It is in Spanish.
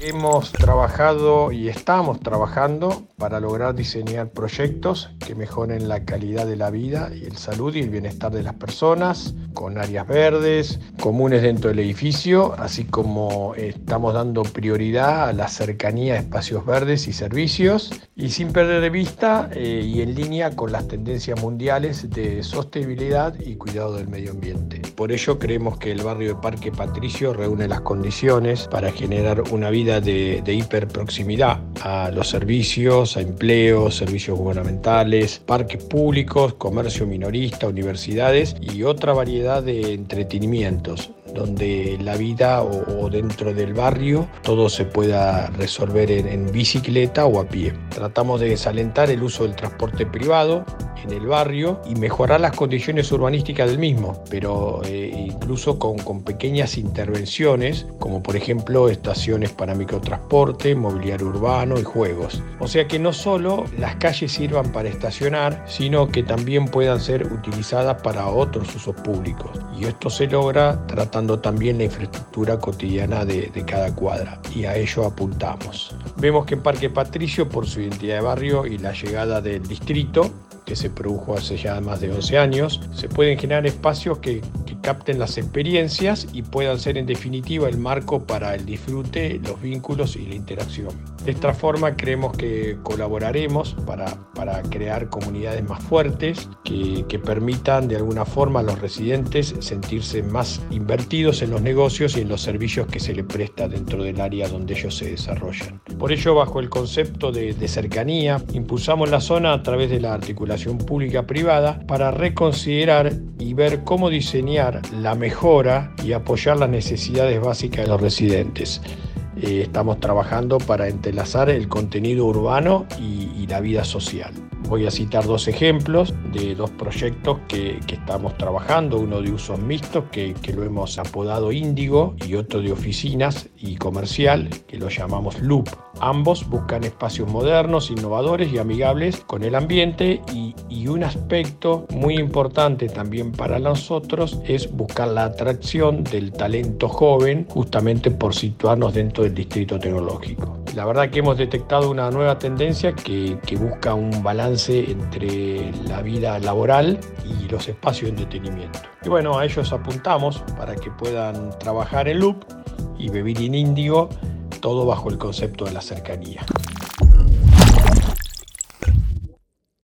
Hemos trabajado y estamos trabajando para lograr diseñar proyectos que mejoren la calidad de la vida y el salud y el bienestar de las personas, con áreas verdes, comunes dentro del edificio, así como estamos dando prioridad a la cercanía a espacios verdes y servicios, y sin perder de vista eh, y en línea con las tendencias mundiales de sostenibilidad y cuidado del medio ambiente. Por ello creemos que el barrio de Parque Patricio reúne las condiciones para generar una vida de, hiperproximidad a los servicios, a empleos, servicios gubernamentales, parques públicos, comercio minorista, universidades y otra variedad de entretenimientos donde la vida o, dentro del barrio todo se pueda resolver en, bicicleta o a pie. Tratamos de desalentar el uso del transporte privado en el barrio y mejorar las condiciones urbanísticas del mismo, pero eh, incluso con, con, pequeñas intervenciones, como por ejemplo estaciones para microtransporte, mobiliario urbano y juegos. O sea que no solo las calles sirvan para estacionar, sino que también puedan ser utilizadas para otros usos públicos. Y esto se logra tratando también la infraestructura cotidiana de, de, cada cuadra y a ello apuntamos. Vemos que en Parque Patricio, por su identidad de barrio y la llegada del distrito, que se produjo hace ya más de 11 años, se pueden generar espacios que, capten las experiencias y puedan ser en definitiva el marco para el disfrute, los vínculos y la interacción. De esta forma creemos que colaboraremos para, para crear comunidades más fuertes que, que permitan de alguna forma a los residentes sentirse más invertidos en los negocios y en los servicios que se les presta dentro del área donde ellos se desarrollan. Por ello, bajo el concepto de, de cercanía, impulsamos la zona a través de la articulación pública-privada para reconsiderar y ver cómo diseñar la mejora y apoyar las necesidades básicas de los residentes. Eh, estamos trabajando para entrelazar el contenido urbano y, la vida social. Voy a citar dos ejemplos de dos proyectos que, que estamos trabajando, uno de usos mixtos que, que, lo hemos apodado Índigo y otro de oficinas y comercial que lo llamamos Loop. Ambos buscan espacios modernos, innovadores y amigables con el ambiente y, y un aspecto muy importante también para nosotros es buscar la atracción del talento joven justamente por situarnos dentro distrito tecnológico. La verdad que hemos detectado una nueva tendencia que, que busca un balance entre la vida laboral y los espacios de entretenimiento. Y bueno, a ellos apuntamos para que puedan trabajar en Loop y vivir en Índigo, todo bajo el concepto de la cercanía.